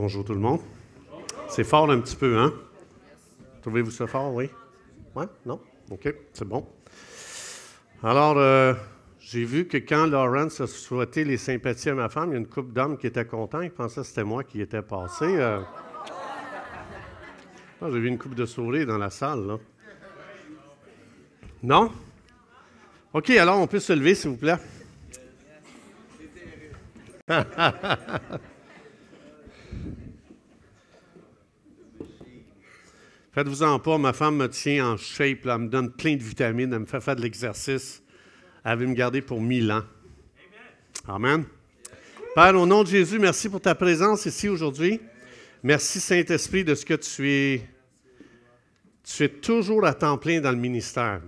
Bonjour tout le monde. C'est fort un petit peu, hein? Trouvez-vous ça fort, oui? Ouais? Non? OK, c'est bon. Alors, euh, j'ai vu que quand Lawrence a souhaité les sympathies à ma femme, il y a une couple d'hommes qui étaient contents. Ils pensaient que c'était moi qui étais passé. Euh. Ah, j'ai vu une coupe de souris dans la salle, là. Non? OK, alors on peut se lever, s'il vous plaît. Faites-vous-en pas, ma femme me tient en shape, elle me donne plein de vitamines, elle me fait faire de l'exercice. Elle veut me garder pour mille ans. Amen. Père, au nom de Jésus, merci pour ta présence ici aujourd'hui. Merci, Saint-Esprit, de ce que tu es. Tu es toujours à temps plein dans le ministère.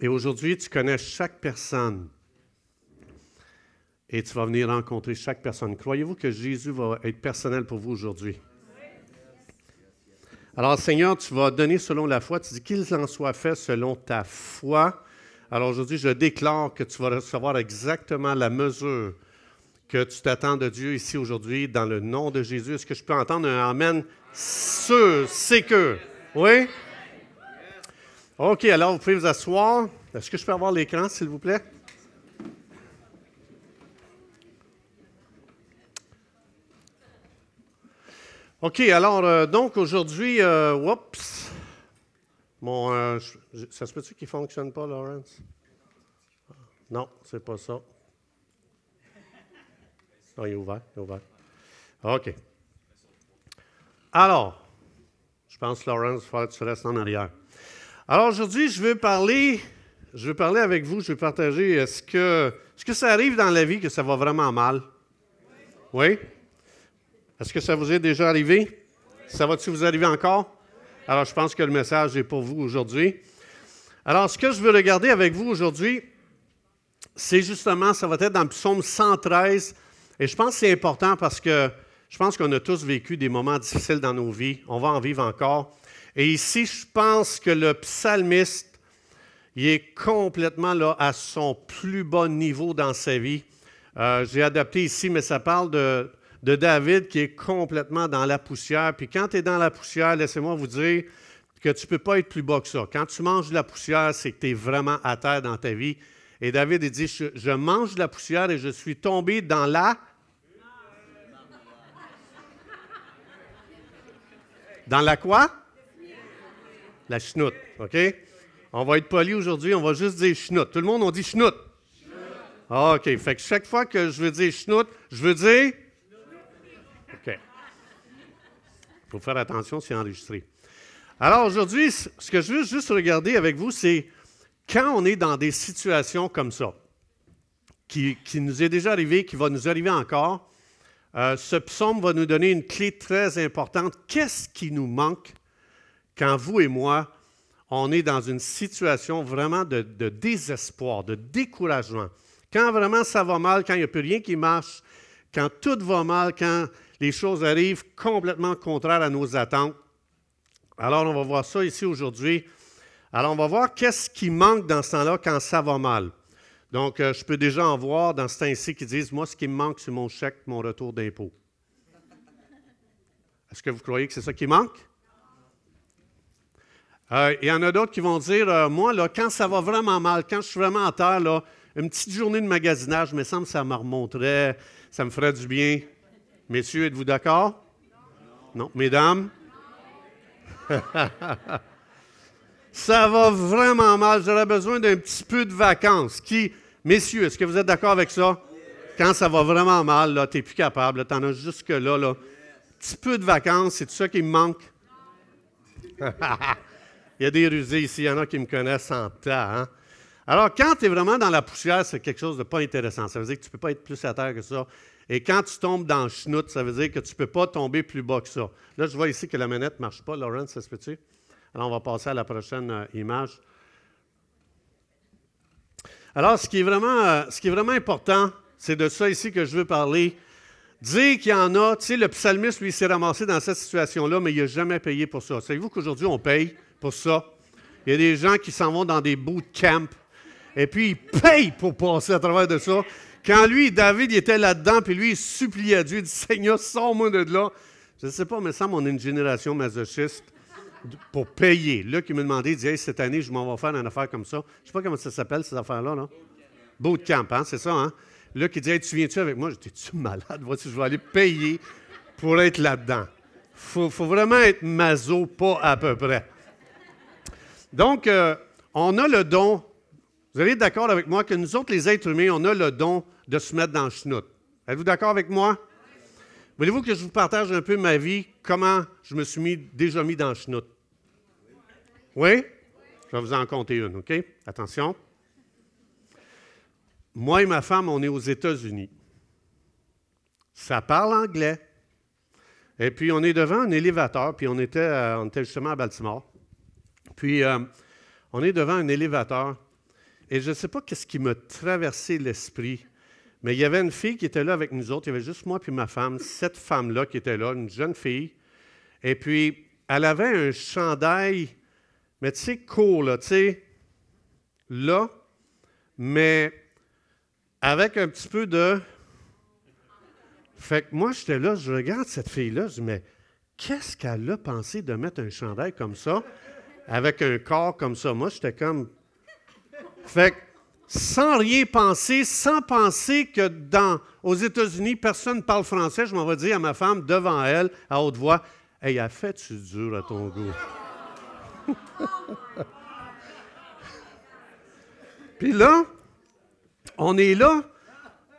Et aujourd'hui, tu connais chaque personne. Et tu vas venir rencontrer chaque personne. Croyez-vous que Jésus va être personnel pour vous aujourd'hui? Alors, Seigneur, tu vas donner selon la foi. Tu dis qu'il en soit fait selon ta foi. Alors aujourd'hui, je déclare que tu vas recevoir exactement la mesure que tu t'attends de Dieu ici aujourd'hui dans le nom de Jésus. Est-ce que je peux entendre un Amen sûr, c'est que? Oui? OK, alors vous pouvez vous asseoir. Est-ce que je peux avoir l'écran, s'il vous plaît? OK, alors, euh, donc aujourd'hui, euh, oups, mon, euh, ça se peut-tu qu'il ne fonctionne pas, Lawrence? Non, c'est pas ça. Non, il est ouvert, il est ouvert. OK. Alors, je pense, Lawrence, il tu restes en arrière. Alors aujourd'hui, je veux parler, je veux parler avec vous, je veux partager, est-ce que, est-ce que ça arrive dans la vie que ça va vraiment mal? Oui? Est-ce que ça vous est déjà arrivé? Ça va-tu vous arriver encore? Alors, je pense que le message est pour vous aujourd'hui. Alors, ce que je veux regarder avec vous aujourd'hui, c'est justement, ça va être dans le psaume 113. Et je pense que c'est important parce que je pense qu'on a tous vécu des moments difficiles dans nos vies. On va en vivre encore. Et ici, je pense que le psalmiste, il est complètement là à son plus bas niveau dans sa vie. Euh, j'ai adapté ici, mais ça parle de, de David qui est complètement dans la poussière. Puis quand tu es dans la poussière, laissez-moi vous dire que tu ne peux pas être plus bas que ça. Quand tu manges de la poussière, c'est que tu es vraiment à terre dans ta vie. Et David dit, je, mange de la poussière et je suis tombé dans la... Dans la quoi? La chenoute, OK? On va être poli aujourd'hui, on va juste dire chenoute. Tout le monde, on dit chenoute. OK, fait que chaque fois que je veux dire chenoute, je veux dire faut faire attention, c'est enregistré. Alors aujourd'hui, ce que je veux juste regarder avec vous, c'est quand on est dans des situations comme ça, qui, nous est déjà arrivé, qui va nous arriver encore, euh, ce psaume va nous donner une clé très importante. Qu'est-ce qui nous manque quand vous et moi, on est dans une situation vraiment de, de désespoir, de découragement? Quand vraiment ça va mal, quand il n'y a plus rien qui marche, quand tout va mal, quand les choses arrivent complètement contraires à nos attentes. Alors, on va voir ça ici aujourd'hui. Alors, on va voir qu'est-ce qui manque dans ce temps-là quand ça va mal. Donc, euh, je peux déjà en voir dans ce temps-ci qui disent Moi, ce qui me manque, c'est mon chèque, mon retour d'impôt. Est-ce que vous croyez que c'est ça qui manque? Euh, il y en a d'autres qui vont dire euh, Moi, là, quand ça va vraiment mal, quand je suis vraiment en terre, une petite journée de magasinage, me semble que ça me remonterait, ça me ferait du bien. Messieurs, êtes-vous d'accord? Non. Mesdames? ça va vraiment mal. J'aurais besoin d'un petit peu de vacances. Qui, messieurs, est-ce que vous êtes d'accord avec ça? Quand ça va vraiment mal, tu n'es plus capable, tu en as jusque-là. Là. Petit peu de vacances, c'est tout ça qui me manque? il y a des rusés ici, il y en a qui me connaissent en temps. Hein? Alors, quand tu es vraiment dans la poussière, c'est quelque chose de pas intéressant. Ça veut dire que tu ne peux pas être plus à terre que ça. Et quand tu tombes dans le chenoute, ça veut dire que tu ne peux pas tomber plus bas que ça. Là, je vois ici que la manette ne marche pas. Laurent, ça se peut-tu? Alors, on va passer à la prochaine euh, image. Alors, ce qui est vraiment, euh, ce qui est vraiment important, c'est de ça ici que je veux parler. Dire qu'il y en a, tu sais, le psalmiste, lui, s'est ramassé dans cette situation-là, mais il n'a jamais payé pour ça. Savez-vous qu'aujourd'hui, on paye pour ça? Il y a des gens qui s'en vont dans des bootcamps, et puis ils payent pour passer à travers de ça Quand lui, David, il était là-dedans, puis lui, il suppliait Dieu, il dit Seigneur, sors-moi de là. Je ne sais pas, mais ça, on est une génération masochiste pour payer. Là, qui me demandait, il dit cette année, je m'en vais faire une affaire comme ça. Je ne sais pas comment ça s'appelle, ces affaires-là. Là. Bootcamp, hein, c'est ça, hein? Là, qui dit Tu viens-tu avec moi? Je dis Tu malade? Vois-tu, je vais aller payer pour être là-dedans. Il faut, vraiment être maso, pas à peu près. Donc, euh, on a le don. Vous allez être d'accord avec moi que nous autres, les êtres humains, on a le don de se mettre dans le schnout. Êtes-vous d'accord avec moi? Voulez-vous que je vous partage un peu ma vie, comment je me suis déjà mis dans le schnout? Oui? Je vais vous en compter une, OK? Attention. Moi et ma femme, on est aux États-Unis. Ça parle anglais. Et puis, on est devant un élévateur, puis on était, était justement à Baltimore. Puis, euh, on est devant un élévateur, et je ne sais pas qu'est-ce qui m'a traversé l'esprit, mais il y avait une fille qui était là avec nous autres. Il y avait juste moi puis ma femme, cette femme-là qui était là, une jeune fille. Et puis, elle avait un chandail, mais tu sais, court, là, tu sais, là, mais avec un petit peu de. Fait que moi, j'étais là, je regarde cette fille-là, je dis, mais qu'est-ce qu'elle a pensé de mettre un chandail comme ça, avec un corps comme ça? Moi, j'étais comme. Fait que sans rien penser, sans penser que dans, aux États-Unis, personne ne parle français, je m'en vais dire à ma femme devant elle, à haute voix, Hey, a fait-tu dur à ton goût? Puis là, on est là,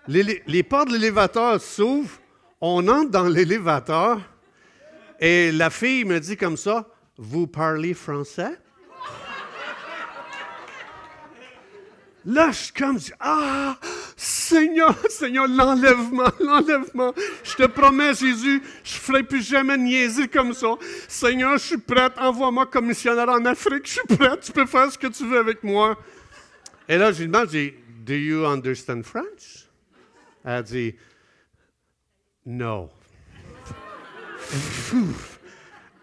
les, les portes de l'élévateur s'ouvrent, on entre dans l'élévateur, et la fille me dit comme ça, Vous parlez français? Là, je suis comme, ah, Seigneur, Seigneur, l'enlèvement, l'enlèvement. Je te promets, Jésus, je ne ferai plus jamais niaiser comme ça. Seigneur, je suis prête, envoie-moi comme missionnaire en Afrique, je suis prête, tu peux faire ce que tu veux avec moi. Et là, je lui demande, Do you understand French? Elle dit, No.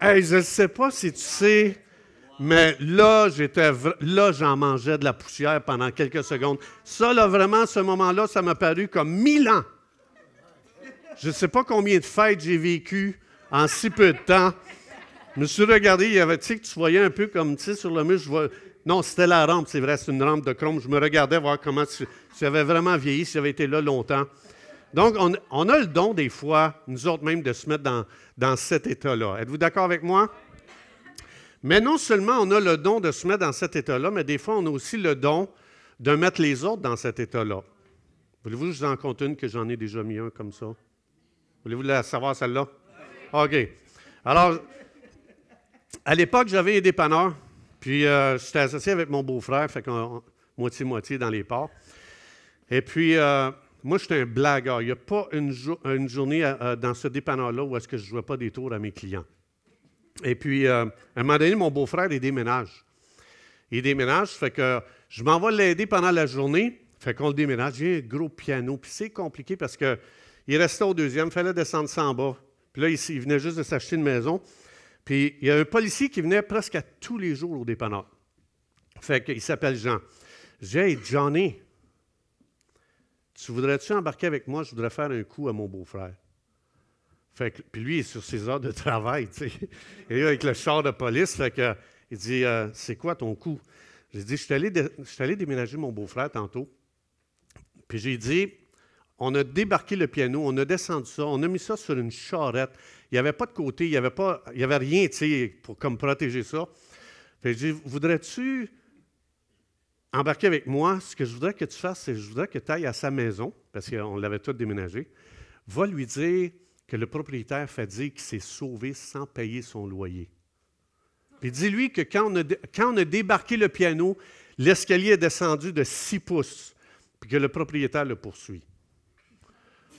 hey, je ne sais pas si tu sais mais là, j'étais, là, j'en mangeais de la poussière pendant quelques secondes. Ça, là, vraiment, ce moment-là, ça m'a paru comme mille ans. Je ne sais pas combien de fêtes j'ai vécu en si peu de temps. Je me suis regardé, il y avait, tu sais, que tu voyais un peu comme, tu sais, sur le mur, je vois, non, c'était la rampe, c'est vrai, c'est une rampe de chrome. Je me regardais voir comment tu, tu avais vraiment vieilli, si tu avais été là longtemps. Donc, on, a le don, des fois, nous autres même, de se mettre dans, dans cet état-là. Êtes-vous d'accord avec moi? Mais non seulement on a le don de se mettre dans cet état-là, mais des fois on a aussi le don de mettre les autres dans cet état-là. Voulez-vous que je vous en compte une que j'en ai déjà mis un comme ça? Voulez-vous la savoir celle-là? OK. Alors, à l'époque, j'avais un dépanneur, puis euh, j'étais associé avec mon beau-frère, fait qu'on moitié-moitié dans les ports. Et puis, euh, moi, j'étais un blagueur. Il n'y a pas une, journée euh, dans ce dépanneur-là où est-ce que je ne jouais pas des tours à mes clients. Et puis, euh, à un moment donné, mon beau-frère, il déménage. Il déménage, fait que je m'en vais l'aider pendant la journée. Fait qu'on le déménage. J'ai un gros piano. Puis c'est compliqué parce qu'il restait au deuxième, il fallait descendre ça en bas. Puis là, il, venait juste de s'acheter une maison. Puis il y a un policier qui venait presque à tous les jours au dépanneur. Fait qu'il s'appelle Jean. J'ai Hey, Johnny, tu voudrais-tu embarquer avec moi? Je voudrais faire un coup à mon beau-frère. Fait puis lui, il est sur ses heures de travail, tu sais. Avec le char de police, que, il dit euh, C'est quoi ton coup J'ai dit Je suis allé, déménager mon beau-frère tantôt. Puis j'ai dit On a débarqué le piano, on a descendu ça, on a mis ça sur une charrette. Il n'y avait pas de côté, il n'y avait, pas, il avait rien, tu sais, pour comme protéger ça. Fait j'ai dit Voudrais-tu embarquer avec moi? Ce que je voudrais que tu fasses, c'est que je voudrais que tu ailles à sa maison, parce qu'on l'avait tout déménagé. Va lui dire que le propriétaire fait dire qu'il s'est sauvé sans payer son loyer. Puis dis-lui que quand on, a, débarqué le piano, l'escalier est descendu de 6 pouces, puis que le propriétaire le poursuit.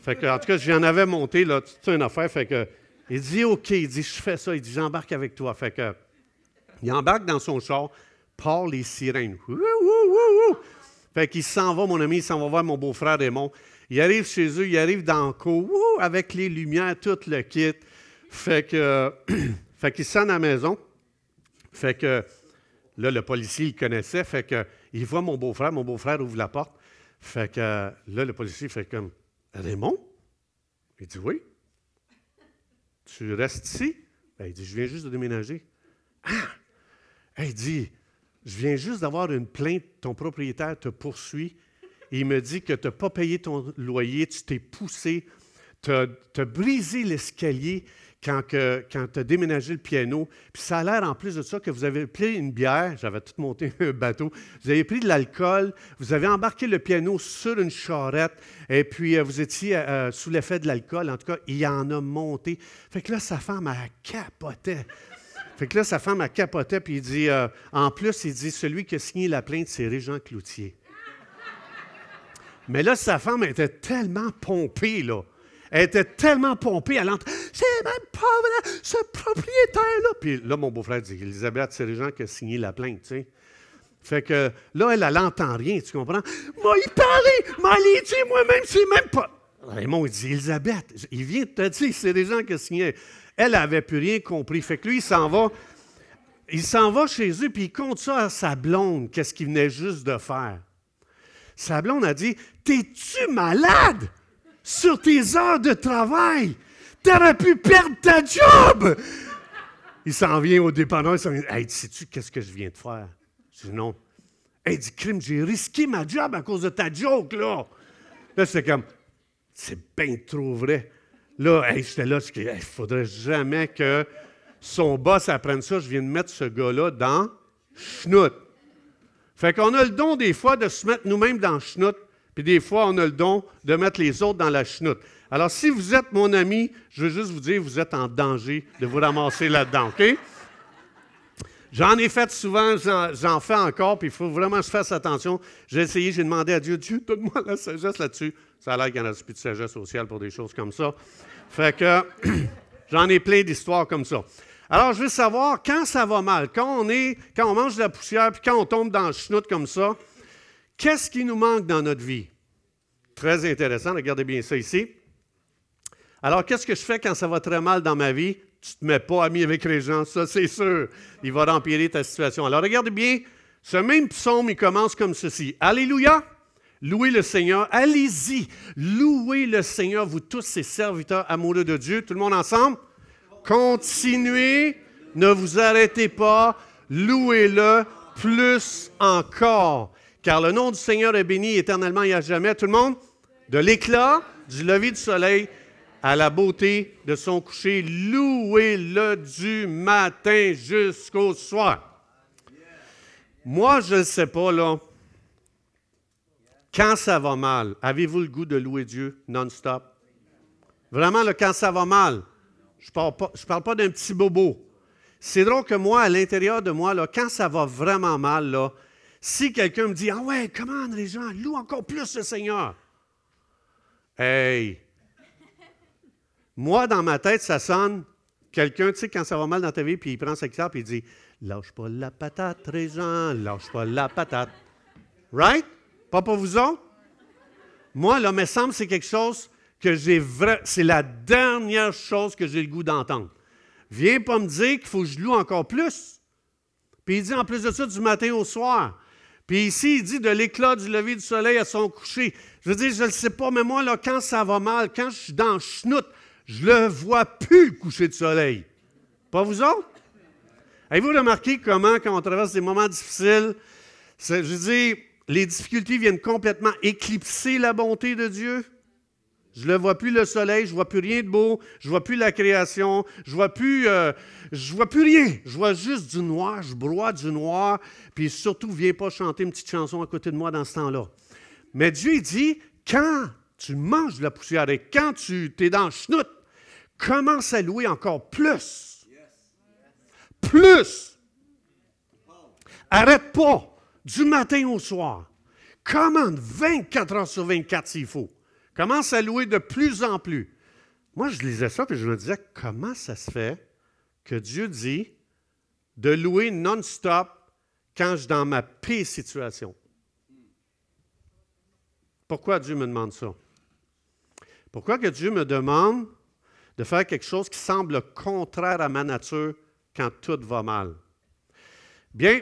Fait que, en tout cas, j'en avais monté, là, toute une affaire. Fait que, il dit OK, il dit Je fais ça, il dit J'embarque avec toi. Fait que, il embarque dans son char, part les sirènes. S'en va, mon ami, il s'en va voir mon beau-frère Raymond. Il arrive chez eux, il arrive dans le cours, avec les lumières, tout le kit. Fait que, fait qu'il sonne à la maison. Fait que, là, le policier, il connaissait. Fait que, il voit mon beau-frère. Mon beau-frère ouvre la porte. Fait que là, le policier fait comme Raymond? Il dit oui. Tu restes ici? Ben, il dit Je viens juste de déménager. Ah! il dit Je viens juste d'avoir une plainte, ton propriétaire te poursuit. Il me dit que tu n'as pas payé ton loyer, tu t'es poussé, tu as, brisé l'escalier, quand, quand tu as déménagé le piano, puis ça a l'air en plus de ça que vous avez pris une bière, j'avais tout monté un bateau, vous avez pris de l'alcool, vous avez embarqué le piano sur une charrette, et puis euh, vous étiez euh, euh, sous l'effet de l'alcool, en tout cas, il en a monté. Fait que là, sa femme, a capoté. Fait que là, sa femme, a capoté, puis il dit, en plus, il dit, celui qui a signé la plainte, c'est Régent Cloutier. Mais là, sa femme était tellement pompée, là. Elle était tellement pompée, elle entre. C'est même pas vrai, ce propriétaire-là. Puis là, mon beau-frère dit Elisabeth, c'est les gens qui ont signé la plainte, tu sais. Fait que là, elle, elle n'entend rien, tu comprends? Moi, il parlait, moi, il dit moi-même, c'est même pas. Raymond, il dit Elisabeth, il vient de te dire, c'est des gens qui ont signé. Elle n'avait plus rien compris. Fait que lui, il s'en va. Il s'en va chez eux, puis il compte ça à sa blonde, qu'est-ce qu'il venait juste de faire. Sa blonde a dit T'es-tu malade? sur tes heures de travail. Tu aurais pu perdre ta job. Il s'en vient au dépanneur, il s'en vient. Hey, sais-tu qu'est-ce que je viens de faire? Je dis non. Hey, dit crime, j'ai risqué ma job à cause de ta joke, là. Là, c'est comme, c'est bien trop vrai. Là, hey, j'étais là, il ne faudrait jamais que son boss apprenne ça. Je viens de mettre ce gars-là dans schnout. Fait qu'on a le don des fois de se mettre nous-mêmes dans schnout puis des fois, on a le don de mettre les autres dans la chenoute. Alors, si vous êtes mon ami, je veux juste vous dire, vous êtes en danger de vous ramasser là-dedans, OK? J'en ai fait souvent, j'en fais encore, puis il faut vraiment que je fasse attention. J'ai essayé, j'ai demandé à Dieu, Dieu, donne-moi la sagesse là-dessus. Ça a l'air qu'il n'y en a plus de sagesse sociale pour des choses comme ça. Fait que j'en ai plein d'histoires comme ça. Alors, je veux savoir, quand ça va mal, quand on, est, quand on mange de la poussière, puis quand on tombe dans le chenoute comme ça, Qu'est-ce qui nous manque dans notre vie? Très intéressant, regardez bien ça ici. Alors, qu'est-ce que je fais quand ça va très mal dans ma vie? Tu ne te mets pas ami avec les gens, ça c'est sûr. Il va empirer ta situation. Alors, regardez bien, ce même psaume, il commence comme ceci. Alléluia! Louez le Seigneur. Allez-y, louez le Seigneur, vous tous ces serviteurs amoureux de Dieu. Tout le monde ensemble? Continuez, ne vous arrêtez pas, louez-le plus encore car le nom du Seigneur est béni éternellement et à jamais. Tout le monde, de l'éclat du lever du soleil à la beauté de son coucher, louez-le du matin jusqu'au soir. Moi, je ne sais pas, là, quand ça va mal, avez-vous le goût de louer Dieu non-stop? Vraiment, là, quand ça va mal, je ne parle pas, pas d'un petit bobo. C'est drôle que moi, à l'intérieur de moi, là, quand ça va vraiment mal, là, si quelqu'un me dit Ah ouais, comment les gens louent encore plus le Seigneur. Hey! Moi, dans ma tête, ça sonne quelqu'un, tu sais, quand ça va mal dans ta vie, puis il prend sa guitare, puis il dit Lâche pas la patate, gens, lâche pas la patate. Right? Pas pour vous autres? Moi, là, me semble c'est quelque chose que j'ai vrai. C'est la dernière chose que j'ai le goût d'entendre. Viens pas me dire qu'il faut que je loue encore plus. Puis il dit en plus de ça, du matin au soir. Puis ici, il dit de l'éclat du lever du soleil à son coucher. Je veux dire, je ne le sais pas, mais moi, là, quand ça va mal, quand je suis dans le schnout, je ne le vois plus, le coucher de soleil. Pas vous autres? Avez-vous remarqué comment, quand on traverse des moments difficiles, je veux dire, les difficultés viennent complètement éclipser la bonté de Dieu? Je ne vois plus le soleil, je ne vois plus rien de beau, je ne vois plus la création, je ne vois plus, euh, vois plus rien. Je vois juste du noir, je broie du noir, puis surtout, viens pas chanter une petite chanson à côté de moi dans ce temps-là. Mais Dieu dit, quand tu manges de la poussière et quand tu es dans le schnout, commence à louer encore plus. Plus. Arrête pas du matin au soir. Commande 24 heures sur 24 s'il faut. Commence à louer de plus en plus. Moi, je lisais ça et je me disais, comment ça se fait que Dieu dit de louer non-stop quand je suis dans ma pire situation? Pourquoi Dieu me demande ça? Pourquoi que Dieu me demande de faire quelque chose qui semble contraire à ma nature quand tout va mal? Bien,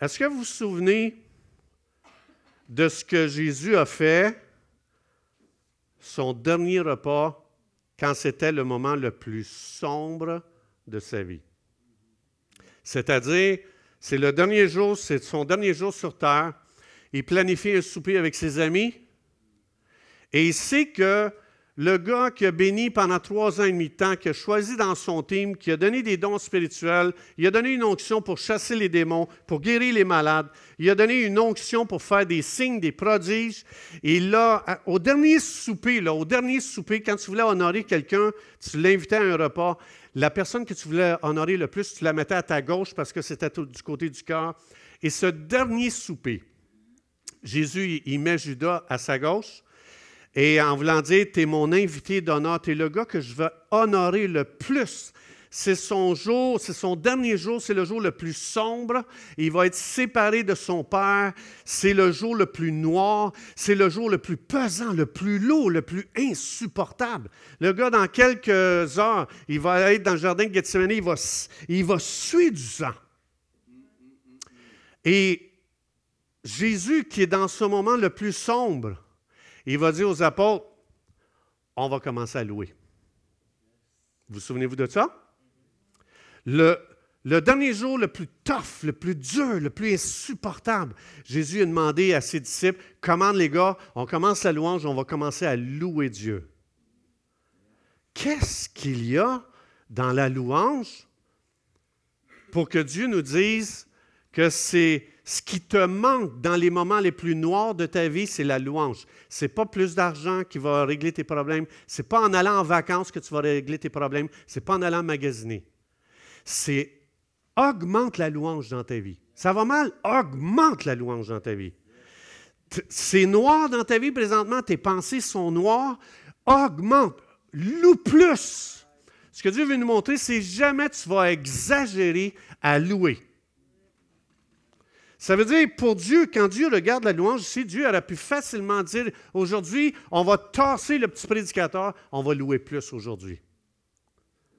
est-ce que vous vous souvenez de ce que Jésus a fait son dernier repas quand c'était le moment le plus sombre de sa vie. C'est-à-dire, c'est le dernier jour, c'est son dernier jour sur terre. Il planifie un souper avec ses amis et il sait que le gars qui a béni pendant trois ans et demi de temps, qui a choisi dans son team, qui a donné des dons spirituels, il a donné une onction pour chasser les démons, pour guérir les malades, il a donné une onction pour faire des signes, des prodiges. Et là, au dernier souper, au dernier souper, quand tu voulais honorer quelqu'un, tu l'invitais à un repas, la personne que tu voulais honorer le plus, tu la mettais à ta gauche parce que c'était du côté du cœur. Et ce dernier souper, Jésus, il met Judas à sa gauche. Et en voulant dire, tu es mon invité d'honneur, tu es le gars que je veux honorer le plus. C'est son jour, c'est son dernier jour, c'est le jour le plus sombre. Il va être séparé de son Père. C'est le jour le plus noir. C'est le jour le plus pesant, le plus lourd, le plus insupportable. Le gars, dans quelques heures, il va être dans le jardin de Gethsemane, il va, il va suer du sang. Et Jésus, qui est dans ce moment le plus sombre, il va dire aux apôtres, on va commencer à louer. Vous souvenez-vous de ça? Le, le, dernier jour le plus tough, le plus dur, le plus insupportable, Jésus a demandé à ses disciples, commande les gars, on commence la louange, on va commencer à louer Dieu. Qu'est-ce qu'il y a dans la louange pour que Dieu nous dise que c'est ce qui te manque dans les moments les plus noirs de ta vie, c'est la louange. Ce n'est pas plus d'argent qui va régler tes problèmes. Ce n'est pas en allant en vacances que tu vas régler tes problèmes. Ce n'est pas en allant magasiner. C'est augmente la louange dans ta vie. Ça va mal? Augmente la louange dans ta vie. C'est noir dans ta vie présentement, tes pensées sont noires. Augmente. Loue plus. Ce que Dieu veut nous montrer, c'est jamais tu vas exagérer à louer. Ça veut dire, pour Dieu, quand Dieu regarde la louange ici, Dieu aurait pu facilement dire, aujourd'hui, on va tasser le petit prédicateur, on va louer plus aujourd'hui.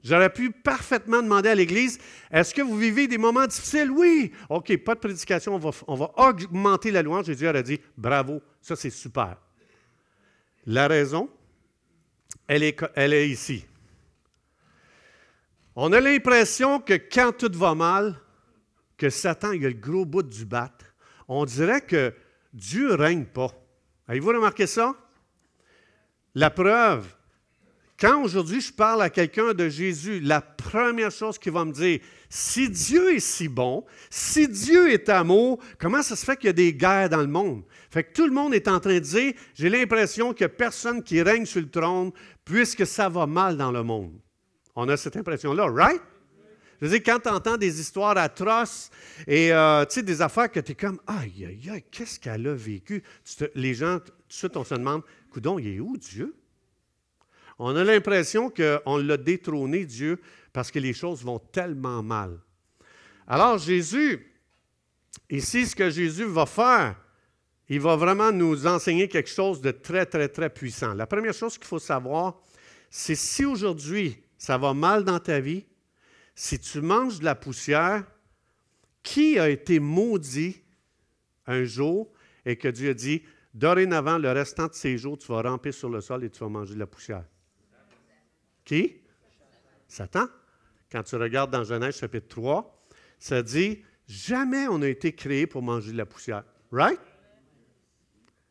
J'aurais pu parfaitement demander à l'Église, est-ce que vous vivez des moments difficiles? Oui. OK, pas de prédication, on va, augmenter la louange. Et Dieu aurait dit, bravo, ça c'est super. La raison, elle est ici. On a l'impression que quand tout va mal, que Satan il a le gros bout du bat, on dirait que Dieu ne règne pas. Avez-vous remarqué ça? La preuve, quand aujourd'hui je parle à quelqu'un de Jésus, la première chose qu'il va me dire, si Dieu est si bon, si Dieu est amour, comment ça se fait qu'il y a des guerres dans le monde? Fait que tout le monde est en train de dire, j'ai l'impression qu'il n'y a personne qui règne sur le trône puisque ça va mal dans le monde. On a cette impression-là, right? Je veux dire, quand tu entends des histoires atroces et euh, des affaires que tu es comme Aïe, aïe, aïe, qu'est-ce qu'elle a vécu? les gens, tout de suite, on se demande Coudon, il est où Dieu? On a l'impression qu'on l'a détrôné, Dieu, parce que les choses vont tellement mal. Alors, Jésus, ici, ce que Jésus va faire, il va vraiment nous enseigner quelque chose de très, très, très puissant. La première chose qu'il faut savoir, c'est si aujourd'hui ça va mal dans ta vie, si tu manges de la poussière, qui a été maudit un jour et que Dieu a dit, dorénavant, le restant de ces jours, tu vas ramper sur le sol et tu vas manger de la poussière? Qui? Satan. Quand tu regardes dans Genèse chapitre 3, ça dit, jamais on n'a été créé pour manger de la poussière. Right?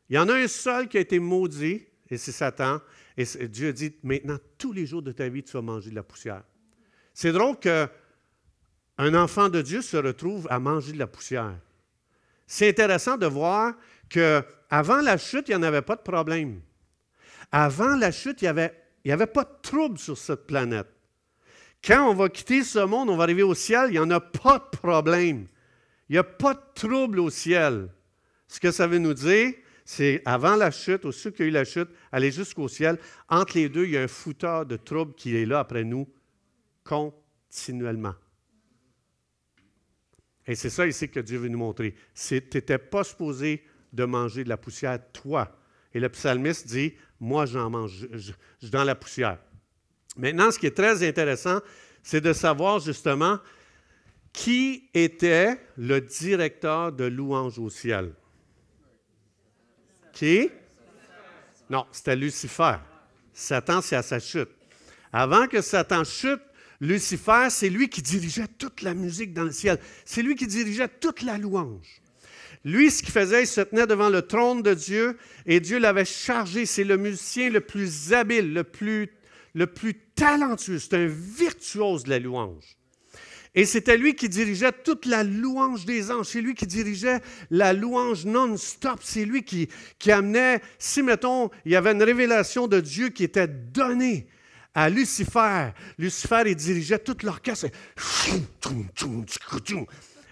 Il y en a un seul qui a été maudit, et c'est Satan. Et Dieu dit, maintenant, tous les jours de ta vie, tu vas manger de la poussière. C'est drôle qu'un enfant de Dieu se retrouve à manger de la poussière. C'est intéressant de voir qu'avant la chute, il n'y en avait pas de problème. Avant la chute, il n'y avait, pas de trouble sur cette planète. Quand on va quitter ce monde, on va arriver au ciel, il n'y en a pas de problème. Il n'y a pas de trouble au ciel. Ce que ça veut nous dire, c'est avant la chute, au ceux qui a eu la chute, aller jusqu'au ciel. Entre les deux, il y a un fouteur de trouble qui est là après nous, continuellement. Et c'est ça ici que Dieu veut nous montrer. Tu n'étais pas supposé de manger de la poussière, toi. Et le psalmiste dit, moi j'en mange, je, suis dans la poussière. Maintenant, ce qui est très intéressant, c'est de savoir justement qui était le directeur de louange au ciel. Qui? Non, c'était Lucifer. Satan, c'est à sa chute. Avant que Satan chute, Lucifer, c'est lui qui dirigeait toute la musique dans le ciel. C'est lui qui dirigeait toute la louange. Lui, ce qu'il faisait, il se tenait devant le trône de Dieu et Dieu l'avait chargé. C'est le musicien le plus habile, le plus, le plus talentueux. C'est un virtuose de la louange. Et c'était lui qui dirigeait toute la louange des anges. C'est lui qui dirigeait la louange non-stop. C'est lui qui, qui amenait, si mettons, il y avait une révélation de Dieu qui était donnée à Lucifer. Lucifer, il dirigeait toute l'orchestre.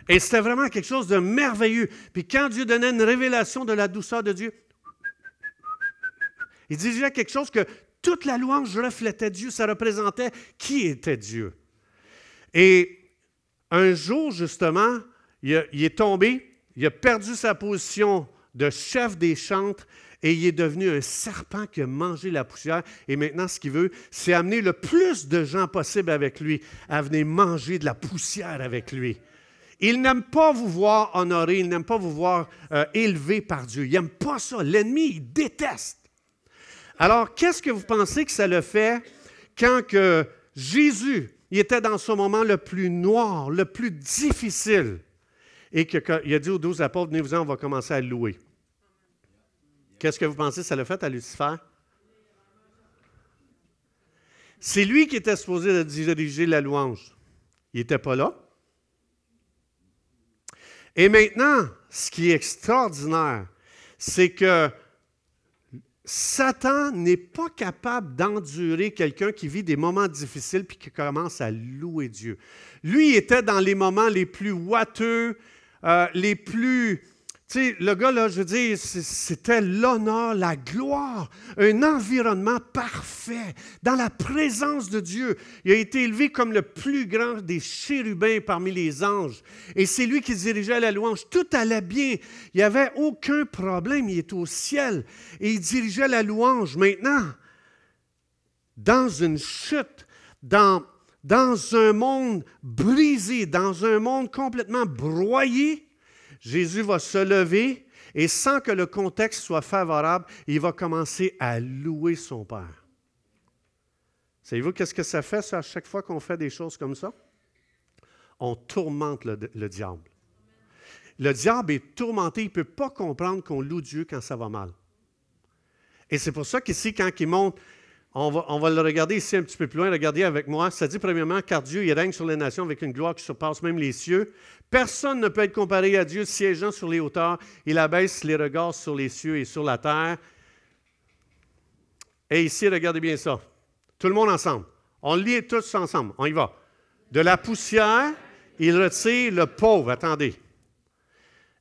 Et c'était vraiment quelque chose de merveilleux. Puis quand Dieu donnait une révélation de la douceur de Dieu, il dirigeait quelque chose que toute la louange reflétait Dieu, ça représentait qui était Dieu. Et un jour, justement, il, est tombé, il a perdu sa position de chef des chantres et il est devenu un serpent qui a mangé la poussière. Et maintenant, ce qu'il veut, c'est amener le plus de gens possible avec lui à venir manger de la poussière avec lui. Il n'aime pas vous voir honoré, il n'aime pas vous voir euh, élevé par Dieu. Il n'aime pas ça. L'ennemi, il déteste. Alors, qu'est-ce que vous pensez que ça le fait quand que Jésus était dans ce moment le plus noir, le plus difficile, et qu'il a dit aux douze apôtres, venez-vous-en, on va commencer à louer. Qu'est-ce que vous pensez ça l'a fait à Lucifer? C'est lui qui était supposé diriger la louange. Il n'était pas là. Et maintenant, ce qui est extraordinaire, c'est que Satan n'est pas capable d'endurer quelqu'un qui vit des moments difficiles puis qui commence à louer Dieu. Lui était dans les moments les plus ouateux, euh, les plus tu sais, le gars, là, je veux dire, c'était l'honneur, la gloire, un environnement parfait, dans la présence de Dieu. Il a été élevé comme le plus grand des chérubins parmi les anges. Et c'est lui qui dirigeait la louange. Tout allait bien. Il n'y avait aucun problème. Il était au ciel et il dirigeait la louange. Maintenant, dans une chute, dans, dans un monde brisé, dans un monde complètement broyé, Jésus va se lever et sans que le contexte soit favorable, il va commencer à louer son Père. Savez-vous qu'est-ce que ça fait à chaque fois qu'on fait des choses comme ça? On tourmente le, le diable. Le diable est tourmenté, il ne peut pas comprendre qu'on loue Dieu quand ça va mal. Et c'est pour ça qu'ici, quand il monte on va, le regarder ici un petit peu plus loin. Regardez avec moi. Ça dit premièrement, car Dieu il règne sur les nations avec une gloire qui surpasse même les cieux. Personne ne peut être comparé à Dieu siégeant sur les hauteurs. Il abaisse les regards sur les cieux et sur la terre. Et ici, regardez bien ça. Tout le monde ensemble. On lit tous ensemble. On y va. De la poussière, il retire le pauvre. Attendez.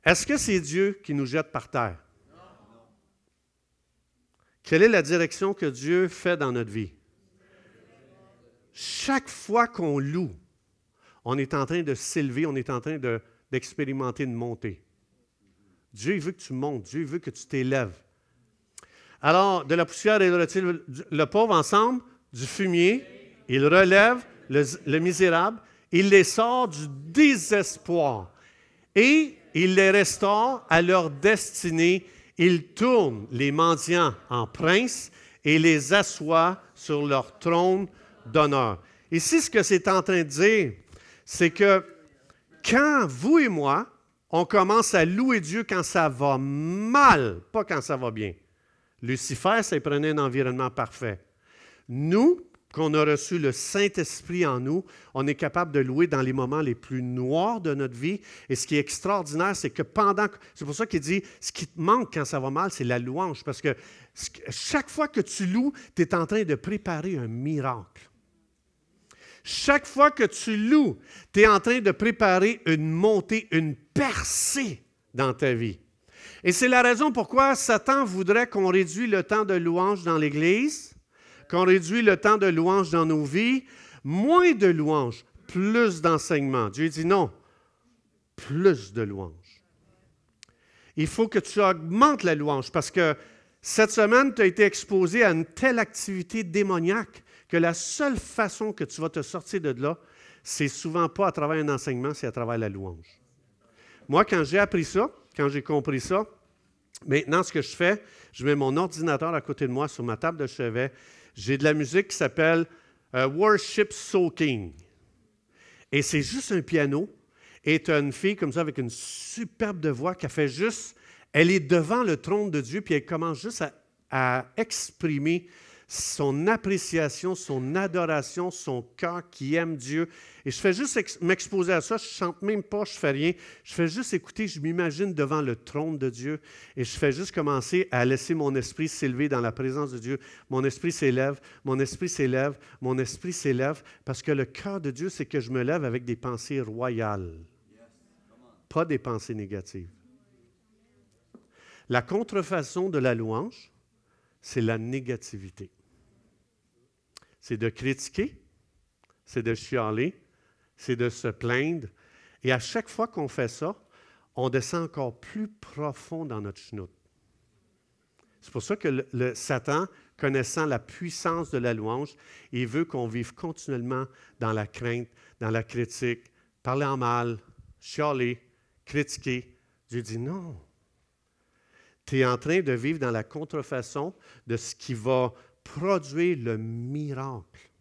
Est-ce que c'est Dieu qui nous jette par terre? Quelle est la direction que Dieu fait dans notre vie? Chaque fois qu'on loue, on est en train de s'élever, on est en train d'expérimenter une montée. Dieu veut que tu montes, Dieu veut que tu t'élèves. Alors, de la poussière, il retire le pauvre ensemble, du fumier, il relève le misérable, il les sort du désespoir et il les restaure à leur destinée il tourne les mendiants en princes et les assoit sur leur trône d'honneur. Ici, ce que c'est en train de dire, c'est que quand vous et moi, on commence à louer Dieu quand ça va mal, pas quand ça va bien. Lucifer, ça prenait un environnement parfait. Nous, qu'on a reçu le Saint-Esprit en nous, on est capable de louer dans les moments les plus noirs de notre vie. Et ce qui est extraordinaire, c'est que pendant... C'est pour ça qu'il dit, ce qui te manque quand ça va mal, c'est la louange. Parce que chaque fois que tu loues, tu es en train de préparer un miracle. Chaque fois que tu loues, tu es en train de préparer une montée, une percée dans ta vie. Et c'est la raison pourquoi Satan voudrait qu'on réduise le temps de louange dans l'Église qu'on réduit le temps de louange dans nos vies, moins de louange, plus d'enseignement. Dieu dit non, plus de louange. Il faut que tu augmentes la louange parce que cette semaine, tu as été exposé à une telle activité démoniaque que la seule façon que tu vas te sortir de là, c'est souvent pas à travers un enseignement, c'est à travers la louange. Moi, quand j'ai appris ça, quand j'ai compris ça, Maintenant, ce que je fais, je mets mon ordinateur à côté de moi sur ma table de chevet. J'ai de la musique qui s'appelle euh, Worship Soaking. Et c'est juste un piano. Et tu as une fille comme ça avec une superbe voix qui a fait juste, elle est devant le trône de Dieu, puis elle commence juste à exprimer son appréciation, son adoration, son cœur qui aime Dieu. Et je fais juste m'exposer à ça, je chante même pas, je fais rien. Je fais juste écouter, je m'imagine devant le trône de Dieu et je fais juste commencer à laisser mon esprit s'élever dans la présence de Dieu. Mon esprit s'élève, mon esprit s'élève, mon esprit s'élève parce que le cœur de Dieu, c'est que je me lève avec des pensées royales, pas des pensées négatives. La contrefaçon de la louange, c'est la négativité c'est de critiquer, c'est de chialer, c'est de se plaindre. Et à chaque fois qu'on fait ça, on descend encore plus profond dans notre chenoute. C'est pour ça que Satan, connaissant la puissance de la louange, il veut qu'on vive continuellement dans la crainte, dans la critique, parler en mal, chialer, critiquer. Dieu dit non. Tu es en train de vivre dans la contrefaçon de ce qui va produire le miracle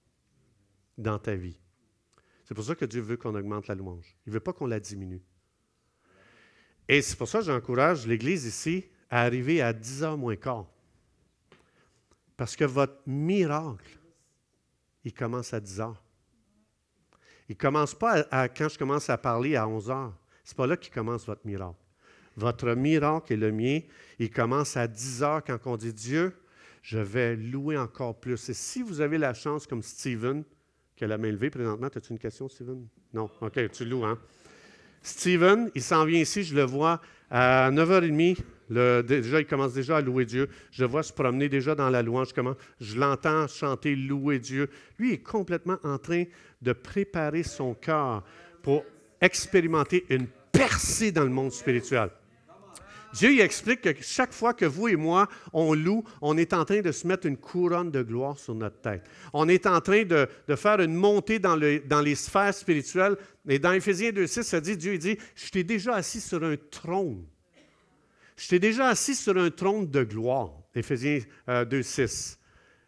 dans ta vie. C'est pour ça que Dieu veut qu'on augmente la louange. Il ne veut pas qu'on la diminue. Et c'est pour ça que j'encourage l'Église ici à arriver à 10 heures moins quart. Parce que votre miracle, il commence à 10 heures. Il ne commence pas quand je commence à parler à 11 heures. Ce n'est pas là qu'il commence votre miracle. Votre miracle et le mien, il commence à 10 heures quand on dit Dieu, je vais louer encore plus. Et si vous avez la chance, comme Steven, qui a la main levée présentement, as-tu une question, Steven? Non? OK, tu loues, hein? Steven, il s'en vient ici, je le vois à 9h30. Le, déjà, il commence déjà à louer Dieu. Je le vois se promener déjà dans la louange. Comment? Je l'entends chanter louer Dieu. Lui est complètement en train de préparer son cœur pour expérimenter une percée dans le monde spirituel. Dieu il explique que chaque fois que vous et moi, on loue, on est en train de se mettre une couronne de gloire sur notre tête. On est en train de, faire une montée dans, dans, les sphères spirituelles. Et dans Éphésiens 2.6, ça dit, Dieu dit, je t'ai déjà assis sur un trône. Je t'ai déjà assis sur un trône de gloire. Éphésiens 2.6. Euh,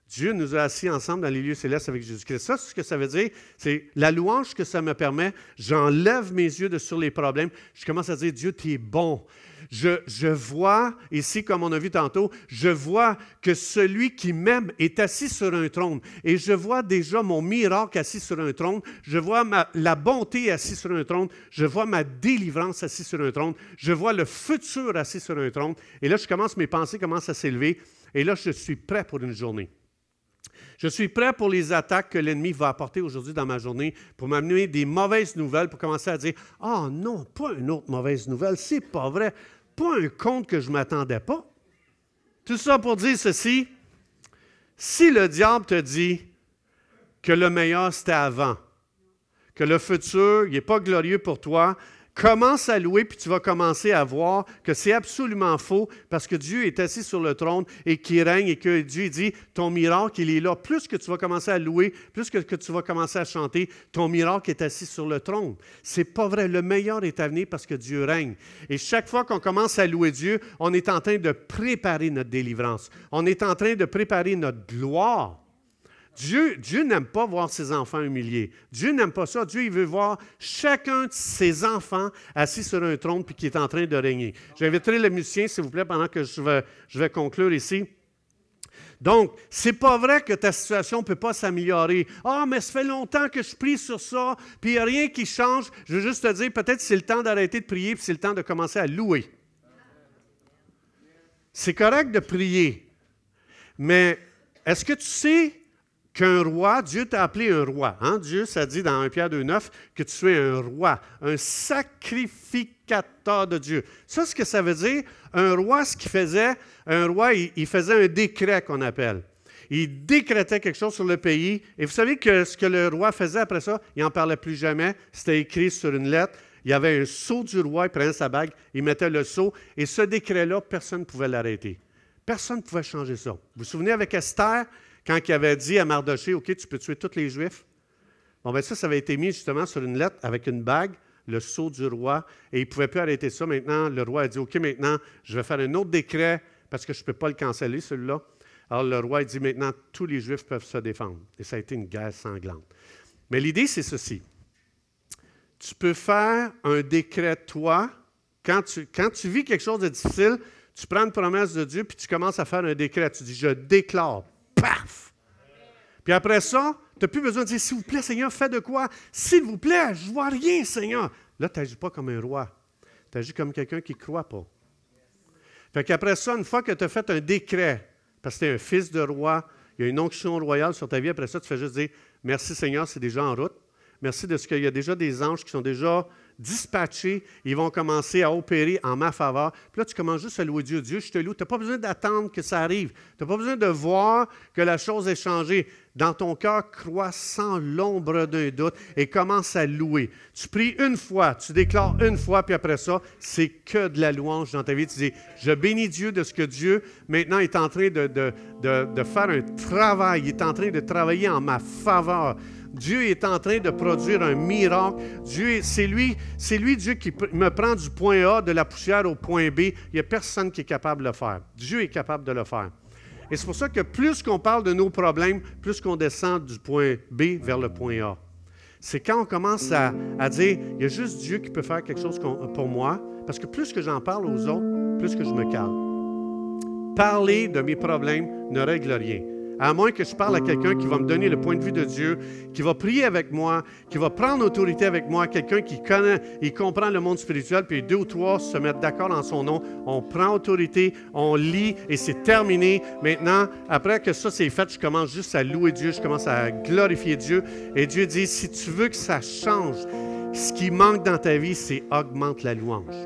Dieu nous a assis ensemble dans les lieux célestes avec Jésus-Christ. Ça, ce que ça veut dire, c'est la louange que ça me permet. J'enlève mes yeux de sur les problèmes. Je commence à dire, Dieu, tu es bon. Je, vois, ici, comme on a vu tantôt, je vois que celui qui m'aime est assis sur un trône. Et je vois déjà mon miracle assis sur un trône. Je vois ma, la bonté assis sur un trône. Je vois ma délivrance assis sur un trône. Je vois le futur assis sur un trône. Et là, je commence, mes pensées commencent à s'élever. Et là, je suis prêt pour une journée. Je suis prêt pour les attaques que l'ennemi va apporter aujourd'hui dans ma journée pour m'amener des mauvaises nouvelles, pour commencer à dire Ah non, pas une autre mauvaise nouvelle, c'est pas vrai pas un compte que je ne m'attendais pas. Tout ça pour dire ceci. Si le diable te dit que le meilleur c'était avant, que le futur n'est pas glorieux pour toi, Commence à louer, puis tu vas commencer à voir que c'est absolument faux parce que Dieu est assis sur le trône et qu'il règne et que Dieu dit ton miracle, il est là. Plus que tu vas commencer à louer, plus que, tu vas commencer à chanter, ton miracle est assis sur le trône. C'est pas vrai. Le meilleur est à venir parce que Dieu règne. Et chaque fois qu'on commence à louer Dieu, on est en train de préparer notre délivrance. On est en train de préparer notre gloire. Dieu, Dieu n'aime pas voir ses enfants humiliés. Dieu n'aime pas ça. Dieu, il veut voir chacun de ses enfants assis sur un trône puis qui est en train de régner. J'inviterai le musicien, s'il vous plaît, pendant que je vais, je vais conclure ici. Donc, c'est pas vrai que ta situation ne peut pas s'améliorer. Ah, mais ça fait longtemps que je prie sur ça, puis il n'y a rien qui change. Je veux juste te dire, peut-être c'est le temps d'arrêter de prier, puis c'est le temps de commencer à louer. C'est correct de prier, mais est-ce que tu sais qu'un roi, Dieu t'a appelé un roi. Hein? Dieu, ça dit dans 1 Pierre 2,9 que tu es un roi, un sacrificateur de Dieu. Ça, ce que ça veut dire, un roi, ce qu'il faisait, un roi, il, faisait un décret qu'on appelle. Il décrétait quelque chose sur le pays. Et vous savez que ce que le roi faisait après ça, il n'en parlait plus jamais. C'était écrit sur une lettre. Il y avait un sceau du roi, il prenait sa bague, il mettait le sceau. Et ce décret-là, personne ne pouvait l'arrêter. Personne ne pouvait changer ça. Vous vous souvenez avec Esther, quand il avait dit à Mardoché, OK, tu peux tuer tous les Juifs. Bon, bien ça, ça avait été mis justement sur une lettre avec une bague le sceau du roi et il ne pouvait plus arrêter ça. Maintenant, le roi a dit, OK, maintenant, je vais faire un autre décret parce que je ne peux pas le canceller, celui-là. Alors le roi a dit, maintenant, tous les Juifs peuvent se défendre. Et ça a été une guerre sanglante. Mais l'idée, c'est ceci. Tu peux faire un décret, toi, quand tu, quand tu vis quelque chose de difficile, tu prends une promesse de Dieu, puis tu commences à faire un décret. Tu dis, je déclare. Paf! Puis après ça, tu n'as plus besoin de dire, s'il vous plaît, Seigneur, fais de quoi? S'il vous plaît, je vois rien, Seigneur. Là, tu n'agis pas comme un roi. Tu agis comme quelqu'un qui ne croit pas. Fait qu'après ça, une fois que tu as fait un décret, parce que tu es un fils de roi, il y a une onction royale sur ta vie, après ça, tu fais juste dire, merci Seigneur, c'est déjà en route. Merci de ce qu'il y a déjà des anges qui sont déjà dispatchés, ils vont commencer à opérer en ma faveur. Puis là, tu commences juste à louer Dieu. Dieu, je te loue. Tu n'as pas besoin d'attendre que ça arrive. Tu n'as pas besoin de voir que la chose ait changé. Dans ton cœur, crois sans l'ombre d'un doute et commence à louer. Tu pries une fois, tu déclares une fois, puis après ça, c'est que de la louange dans ta vie. Tu dis, je bénis Dieu de ce que Dieu, maintenant, est en train de, de, de faire un travail. Il est en train de travailler en ma faveur. Dieu est en train de produire un miracle. Dieu, c'est lui, c'est lui, Dieu, qui me prend du point A, de la poussière au point B. Il n'y a personne qui est capable de le faire. Dieu est capable de le faire. Et c'est pour ça que plus qu'on parle de nos problèmes, plus qu'on descend du point B vers le point A. C'est quand on commence à, à, dire, il y a juste Dieu qui peut faire quelque chose pour moi, parce que plus que j'en parle aux autres, plus que je me calme. Parler de mes problèmes ne règle rien. À moins que je parle à quelqu'un qui va me donner le point de vue de Dieu, qui va prier avec moi, qui va prendre autorité avec moi, quelqu'un qui connaît, il comprend le monde spirituel, puis deux ou trois se mettent d'accord en son nom. On prend autorité, on lit et c'est terminé. Maintenant, après que ça c'est fait, je commence juste à louer Dieu, je commence à glorifier Dieu. Et Dieu dit, si tu veux que ça change, ce qui manque dans ta vie, c'est augmente la louange.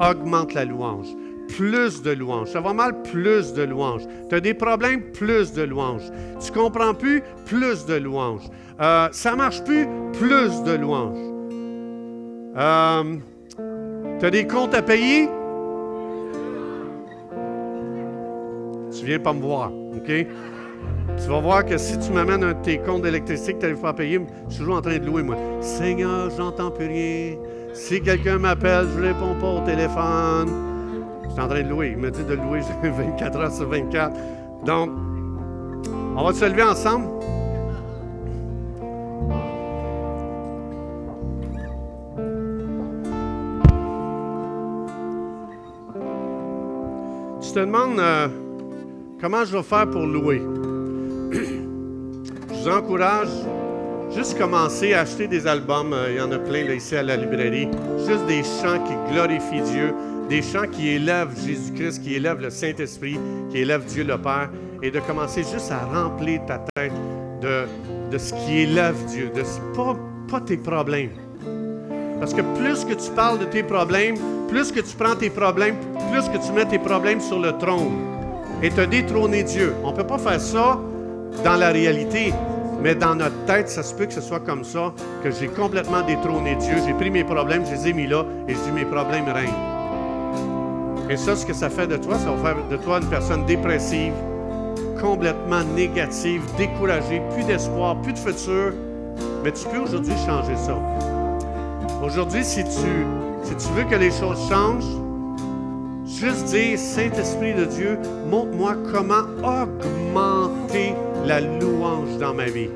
Augmente la louange plus de louanges. Ça va mal, plus de louanges. Tu des problèmes, plus de louanges. Tu comprends plus, plus de louanges. Euh, ça marche plus, plus de louanges. Euh, tu as des comptes à payer? Tu viens pas me voir, OK? Tu vas voir que si tu m'amènes un tes comptes d'électricité que tu allais faire payer, je suis toujours en train de louer, moi. Seigneur, j'entends plus rien. Si quelqu'un m'appelle, je ne réponds pas au téléphone. Je suis en train de louer. Il me dit de louer 24 heures sur 24. Donc, on va se lever ensemble. Tu te demandes euh, comment je vais faire pour louer? je vous encourage juste commencer à acheter des albums. Euh, il y en a plein là, ici à la librairie. Juste des chants qui glorifient Dieu, des chants qui élèvent Jésus-Christ, qui élèvent le Saint-Esprit, qui élèvent Dieu le Père, et de commencer juste à remplir ta tête de, de ce qui élève Dieu, de pas, pas tes problèmes. Parce que plus que tu parles de tes problèmes, plus que tu prends tes problèmes, plus que tu mets tes problèmes sur le trône et te détrôner Dieu. On ne peut pas faire ça dans la réalité, mais dans notre tête, ça se peut que ce soit comme ça, que j'ai complètement détrôné Dieu. J'ai pris mes problèmes, je les ai mis là, et je dis mes problèmes règnent. Et ça, ce que ça fait de toi, ça va faire de toi une personne dépressive, complètement négative, découragée, plus d'espoir, plus de futur. Mais tu peux aujourd'hui changer ça. Aujourd'hui, si tu, si tu veux que les choses changent, juste dire, Saint-Esprit de Dieu, montre-moi comment augmenter la louange dans ma vie.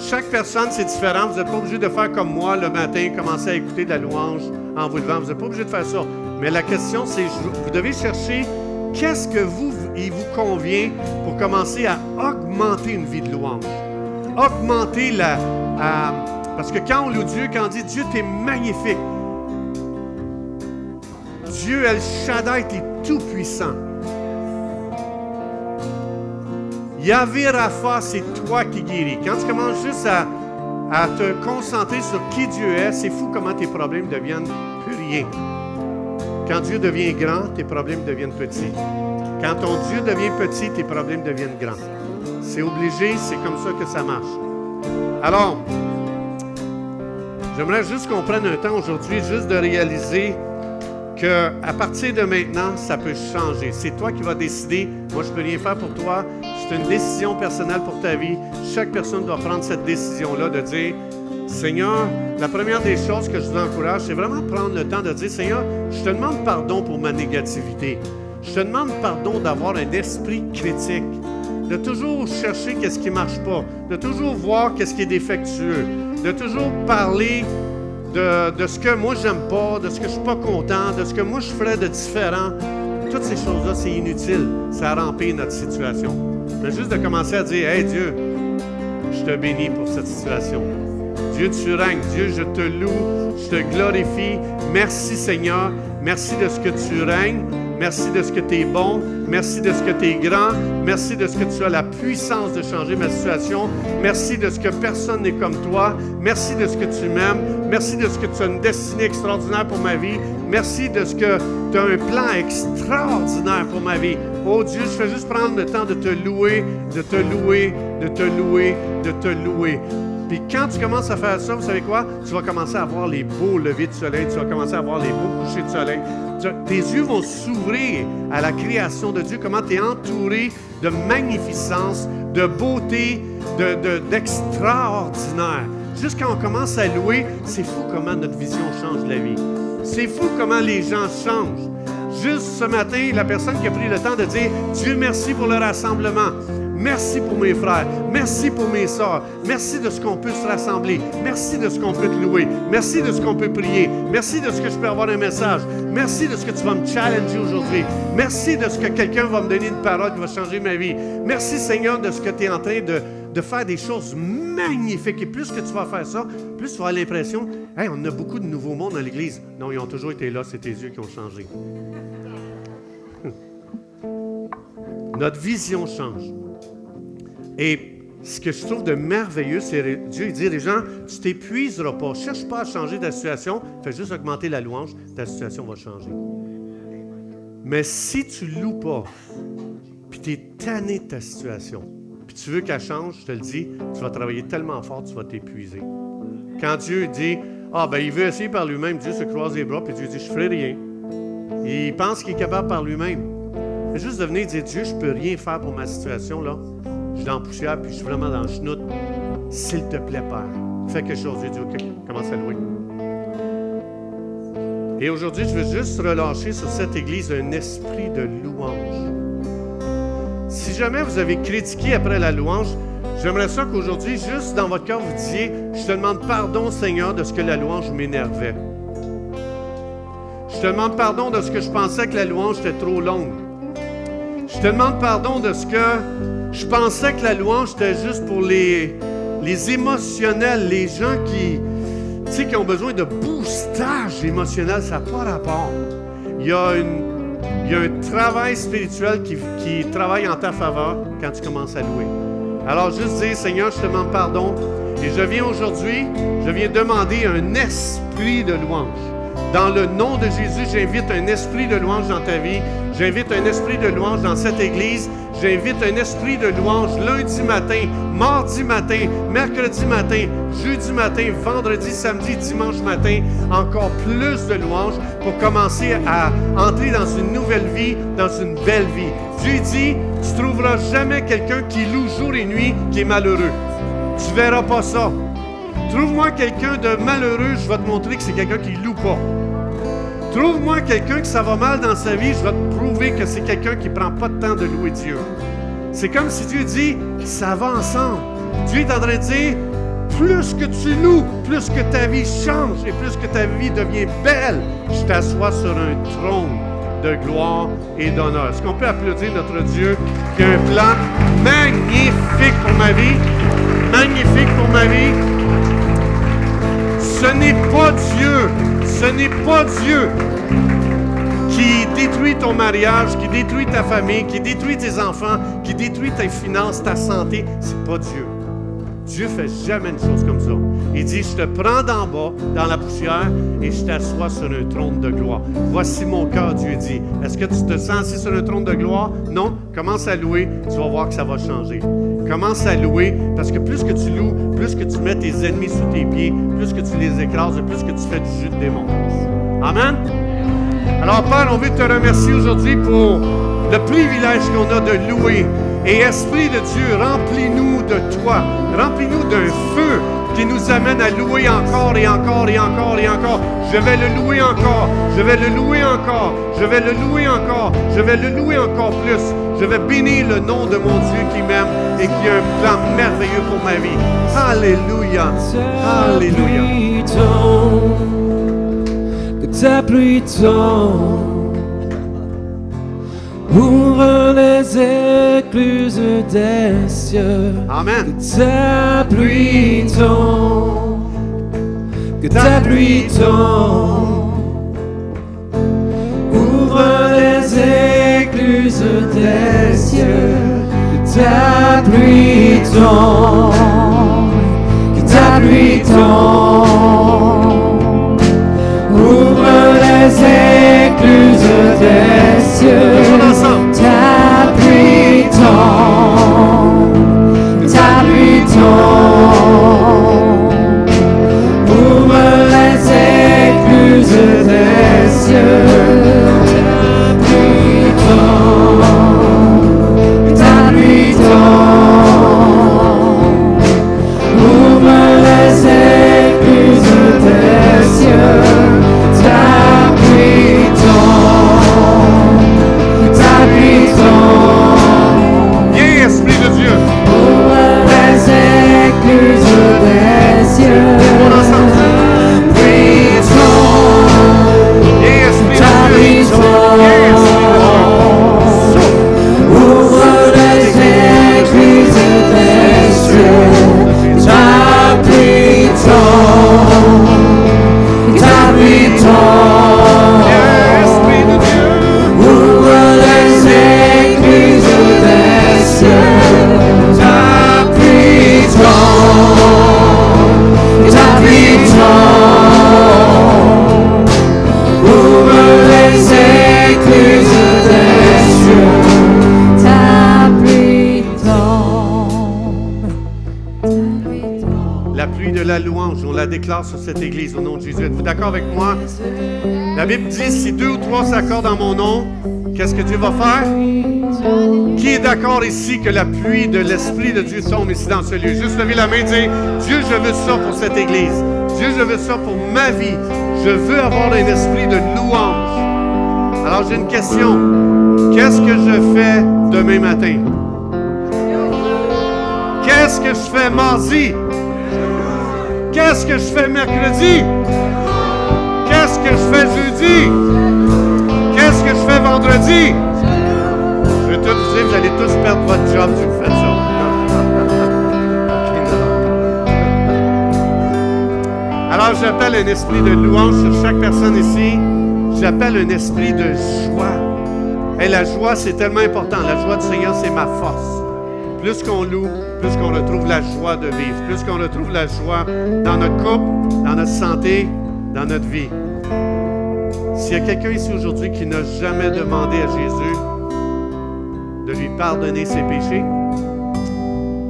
Chaque personne, c'est différent. Vous n'êtes pas obligé de faire comme moi le matin, commencer à écouter de la louange en vous levant. Vous n'êtes pas obligé de faire ça. Mais la question, c'est, vous devez chercher qu'est-ce que vous, il vous convient pour commencer à augmenter une vie de louange. Augmenter la... parce que quand on loue Dieu, quand on dit Dieu, tu es magnifique. Dieu, El Shaddai, tu es tout puissant. Yahvé Rapha, c'est toi qui guéris. Quand tu commences juste à, à te concentrer sur qui Dieu est, c'est fou comment tes problèmes deviennent plus rien. Quand Dieu devient grand, tes problèmes deviennent petits. Quand ton Dieu devient petit, tes problèmes deviennent grands. C'est obligé, c'est comme ça que ça marche. Alors, j'aimerais juste qu'on prenne un temps aujourd'hui juste de réaliser que à partir de maintenant, ça peut changer. C'est toi qui vas décider. Moi, je peux rien faire pour toi. C'est une décision personnelle pour ta vie. Chaque personne doit prendre cette décision-là de dire Seigneur, la première des choses que je vous encourage, c'est vraiment prendre le temps de dire, Seigneur, je te demande pardon pour ma négativité. Je te demande pardon d'avoir un esprit critique, de toujours chercher qu'est-ce qui ne marche pas, de toujours voir qu'est-ce qui est défectueux, de toujours parler de, ce que moi j'aime pas, de ce que je suis pas content, de ce que moi je ferais de différent. Toutes ces choses-là, c'est inutile. Ça remplit notre situation. Mais juste de commencer à dire, Hey Dieu, je te bénis pour cette situation. Dieu, tu règnes. Dieu, je te loue, je te glorifie. Merci Seigneur. Merci de ce que tu règnes. Merci de ce que tu es bon. Merci de ce que tu es grand. Merci de ce que tu as la puissance de changer ma situation. Merci de ce que personne n'est comme toi. Merci de ce que tu m'aimes. Merci de ce que tu as une destinée extraordinaire pour ma vie. Merci de ce que tu as un plan extraordinaire pour ma vie. Oh Dieu, je fais juste prendre le temps de te louer, de te louer, de te louer, de te louer. Puis quand tu commences à faire ça, vous savez quoi? Tu vas commencer à voir les beaux levers de soleil, tu vas commencer à voir les beaux couchers de soleil. tes yeux vont s'ouvrir à la création de Dieu, comment tu es entouré de magnificence, de beauté, d'extraordinaire. De, Juste quand on commence à louer, c'est fou comment notre vision change la vie. C'est fou comment les gens changent. Juste ce matin, la personne qui a pris le temps de dire Dieu merci pour le rassemblement. Merci pour mes frères. Merci pour mes soeurs. Merci de ce qu'on peut se rassembler. Merci de ce qu'on peut te louer. Merci de ce qu'on peut prier. Merci de ce que je peux avoir un message. Merci de ce que tu vas me challenger aujourd'hui. Merci de ce que quelqu'un va me donner une parole qui va changer ma vie. Merci Seigneur de ce que tu es en train de, de faire des choses magnifiques. Et plus que tu vas faire ça, plus tu vas avoir l'impression, hey, on a beaucoup de nouveaux mondes dans l'Église. Non, ils ont toujours été là, c'est tes yeux qui ont changé. Notre vision change. Et ce que je trouve de merveilleux, c'est Dieu dit les gens, tu t'épuiseras pas. Cherche pas à changer ta situation, fais juste augmenter la louange, ta situation va changer. Mais si tu loues pas, puis tu es tanné de ta situation, puis tu veux qu'elle change, je te le dis, tu vas travailler tellement fort, tu vas t'épuiser. Quand Dieu dit, ah ben il veut essayer par lui-même, Dieu se croise les bras, puis Dieu dit, je ferai rien. Il pense qu'il est capable par lui-même. Juste de venir dire, Dieu, je peux rien faire pour ma situation, là je suis dans la poussière, puis je suis vraiment dans le chenoute. S'il te plaît, Père, fais quelque chose. Dieu dit, OK, commence à louer. Et aujourd'hui, je veux juste relâcher sur cette église un esprit de louange. Si jamais vous avez critiqué après la louange, j'aimerais ça qu'aujourd'hui, juste dans votre cœur, vous disiez, je te demande pardon, Seigneur, de ce que la louange m'énervait. Je te demande pardon de ce que je pensais que la louange était trop longue. Je te demande pardon de ce que je pensais que la louange, était juste pour les, les émotionnels, les gens qui, qui ont besoin de boostage émotionnel. Ça n'a pas rapport. Il y a, il y a un travail spirituel qui, qui travaille en ta faveur quand tu commences à louer. Alors, juste dire, Seigneur, je te demande pardon. Et je viens aujourd'hui, je viens demander un esprit de louange. Dans le nom de Jésus, j'invite un esprit de louange dans ta vie. J'invite un esprit de louange dans cette église. J'invite un esprit de louange lundi matin, mardi matin, mercredi matin, jeudi matin, vendredi, samedi, dimanche matin. Encore plus de louanges pour commencer à entrer dans une nouvelle vie, dans une belle vie. Dieu dit, tu trouveras jamais quelqu'un qui loue jour et nuit qui est malheureux. Tu verras pas ça. Trouve-moi quelqu'un de malheureux, je vais te montrer que c'est quelqu'un qui loue pas. Trouve-moi quelqu'un que ça va mal dans sa vie, je vais te prouver que c'est quelqu'un qui ne prend pas de temps de louer Dieu. C'est comme si Dieu dit, ça va ensemble. Dieu est en train de dire, plus que tu loues, plus que ta vie change et plus que ta vie devient belle, je t'assois sur un trône de gloire et d'honneur. Est-ce qu'on peut applaudir notre Dieu qui a un plan magnifique pour ma vie? Magnifique pour ma vie. Ce n'est pas Dieu ce n'est pas Dieu qui détruit ton mariage, qui détruit ta famille, qui détruit tes enfants, qui détruit tes finances, ta santé. C'est pas Dieu. Dieu fait jamais une chose comme ça. Il dit, je te prends d'en bas, dans la poussière, et je t'assois sur un trône de gloire. Voici mon cœur, Dieu dit. Est-ce que tu te sens assis sur un trône de gloire? Non? Commence à louer, tu vas voir que ça va changer. Commence à louer, parce que plus que tu loues, plus que tu mets tes ennemis sous tes pieds, plus que tu les écrases, plus que tu fais du jus de démon. Amen? Alors, Père, on veut te remercier aujourd'hui pour le privilège qu'on a de louer. Et Esprit de Dieu, remplis-nous de toi. Remplis-nous d'un feu qui nous amène à louer encore et encore et encore et encore. Je vais le louer encore. Je vais le louer encore. Je vais le louer encore. Je vais le louer encore plus. Je vais bénir le nom de mon Dieu qui m'aime et qui a un plan merveilleux pour ma vie. Alléluia. Alléluia. Que ta pluie tombe, ouvre les écluses des cieux? Amen. Que ta pluie tombe, que ta pluie tombe, ta pluie tombe, que ta pluie tombe, ouvre les écluses des cieux. Déclare sur cette église au nom de Jésus. Êtes-vous d'accord avec moi? La Bible dit si deux ou trois s'accordent dans mon nom, qu'est-ce que Dieu va faire? Qui est d'accord ici que la pluie de l'Esprit de Dieu tombe ici dans ce lieu? Juste lever la main et dire Dieu, je veux ça pour cette église. Dieu, je veux ça pour ma vie. Je veux avoir un esprit de louange. Alors j'ai une question. Qu'est-ce que je fais demain matin? Qu'est-ce que je fais mardi? Qu'est-ce que je fais mercredi? Qu'est-ce que je fais jeudi? Qu'est-ce que je fais vendredi? Je vais tout vous dire, vous allez tous perdre votre job si vous faites ça. Alors j'appelle un esprit de louange sur chaque personne ici. J'appelle un esprit de joie. Et la joie, c'est tellement important. La joie du Seigneur, c'est ma force. Plus qu'on loue, plus qu'on retrouve la joie de vivre, plus qu'on retrouve la joie dans notre couple, dans notre santé, dans notre vie. S'il y a quelqu'un ici aujourd'hui qui n'a jamais demandé à Jésus de lui pardonner ses péchés,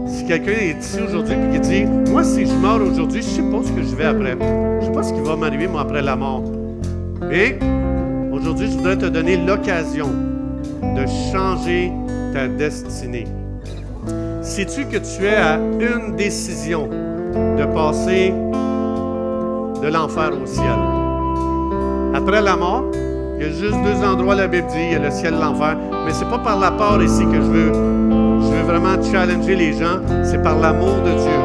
si quelqu'un est ici aujourd'hui et qui dit Moi, si je meurs aujourd'hui, je ne sais pas ce que je vais après. Je ne sais pas ce qui va m'arriver, moi, après la mort. Mais aujourd'hui, je voudrais te donner l'occasion de changer ta destinée. Sais-tu que tu es à une décision de passer de l'enfer au ciel? Après la mort, il y a juste deux endroits, la Bible dit, il y a le ciel et l'enfer. Mais c'est pas par la peur ici que je veux, je veux vraiment challenger les gens, c'est par l'amour de Dieu.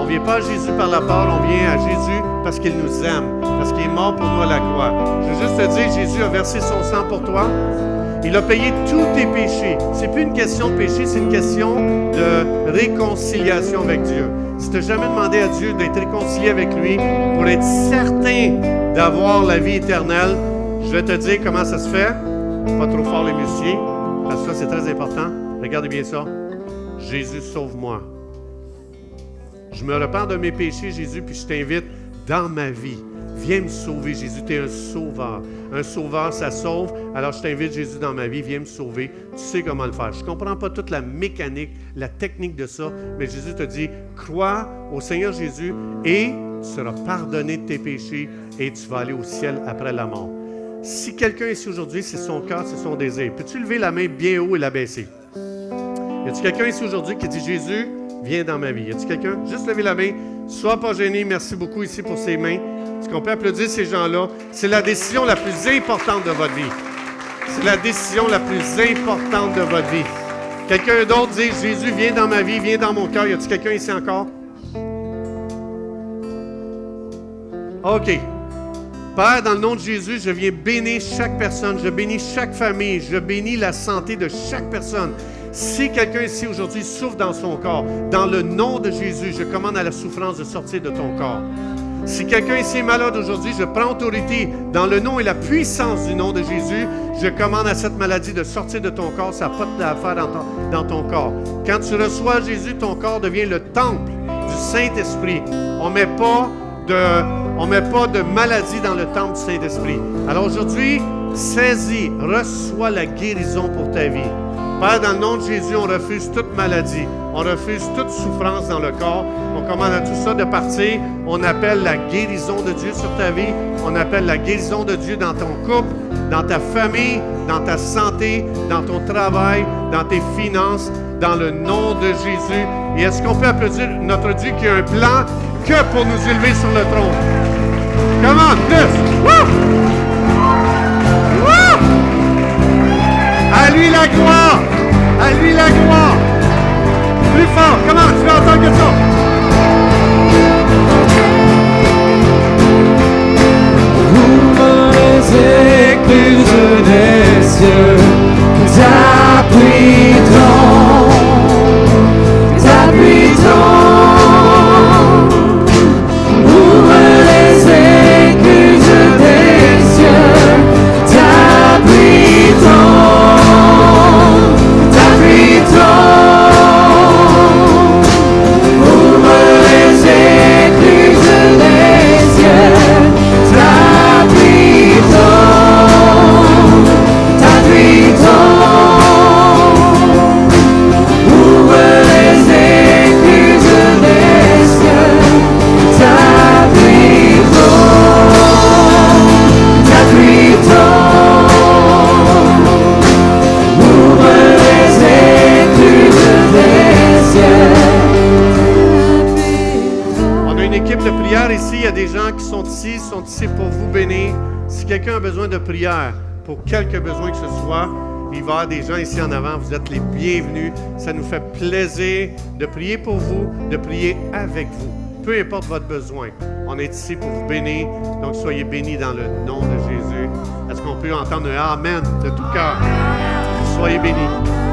On ne vient pas à Jésus par la peur, on vient à Jésus parce qu'il nous aime, parce qu'il est mort pour nous à la croix. Je veux juste te dire, Jésus a versé son sang pour toi. Il a payé tous tes péchés. C'est plus une question de péché, c'est une question de réconciliation avec Dieu. Si tu n'as jamais demandé à Dieu d'être réconcilié avec lui pour être certain d'avoir la vie éternelle, je vais te dire comment ça se fait. Pas trop fort les musiciens, parce que c'est très important. Regardez bien ça. Jésus sauve-moi. Je me repens de mes péchés, Jésus, puis je t'invite dans ma vie. Viens me sauver, Jésus. Tu es un sauveur. Un sauveur, ça sauve. Alors, je t'invite, Jésus, dans ma vie. Viens me sauver. Tu sais comment le faire. Je ne comprends pas toute la mécanique, la technique de ça, mais Jésus te dit crois au Seigneur Jésus et tu seras pardonné de tes péchés et tu vas aller au ciel après la mort. Si quelqu'un ici aujourd'hui, c'est son cœur, c'est son désir, peux-tu lever la main bien haut et la baisser? Y a-t-il quelqu'un ici aujourd'hui qui dit Jésus, viens dans ma vie? Y a-t-il quelqu'un? Juste lever la main. Sois pas gêné. Merci beaucoup ici pour ces mains. Est-ce qu'on peut applaudir ces gens-là? C'est la décision la plus importante de votre vie. C'est la décision la plus importante de votre vie. Quelqu'un d'autre dit, Jésus, viens dans ma vie, viens dans mon cœur. Y a-t-il quelqu'un ici encore? OK. Père, dans le nom de Jésus, je viens bénir chaque personne, je bénis chaque famille, je bénis la santé de chaque personne. Si quelqu'un ici aujourd'hui souffre dans son corps, dans le nom de Jésus, je commande à la souffrance de sortir de ton corps. Si quelqu'un ici est malade aujourd'hui, je prends autorité dans le nom et la puissance du nom de Jésus. Je commande à cette maladie de sortir de ton corps. Ça n'a pas d'affaire dans ton, dans ton corps. Quand tu reçois Jésus, ton corps devient le temple du Saint-Esprit. On ne met pas de, met pas de maladie dans le temple du Saint-Esprit. Alors aujourd'hui, saisis, reçois la guérison pour ta vie. Père, dans le nom de Jésus, on refuse toute maladie. On refuse toute souffrance dans le corps. On commande à tout ça de partir. On appelle la guérison de Dieu sur ta vie. On appelle la guérison de Dieu dans ton couple, dans ta famille, dans ta santé, dans ton travail, dans tes finances, dans le nom de Jésus. Et est-ce qu'on peut applaudir notre Dieu qui a un plan que pour nous élever sur le trône? Comment? Woo! À lui la gloire! À lui la gloire! Plus fort! Comment? Tu veux entendre que avoir des gens ici en avant. Vous êtes les bienvenus. Ça nous fait plaisir de prier pour vous, de prier avec vous. Peu importe votre besoin, on est ici pour vous bénir. Donc soyez bénis dans le nom de Jésus. Est-ce qu'on peut entendre un Amen de tout cœur? Soyez bénis.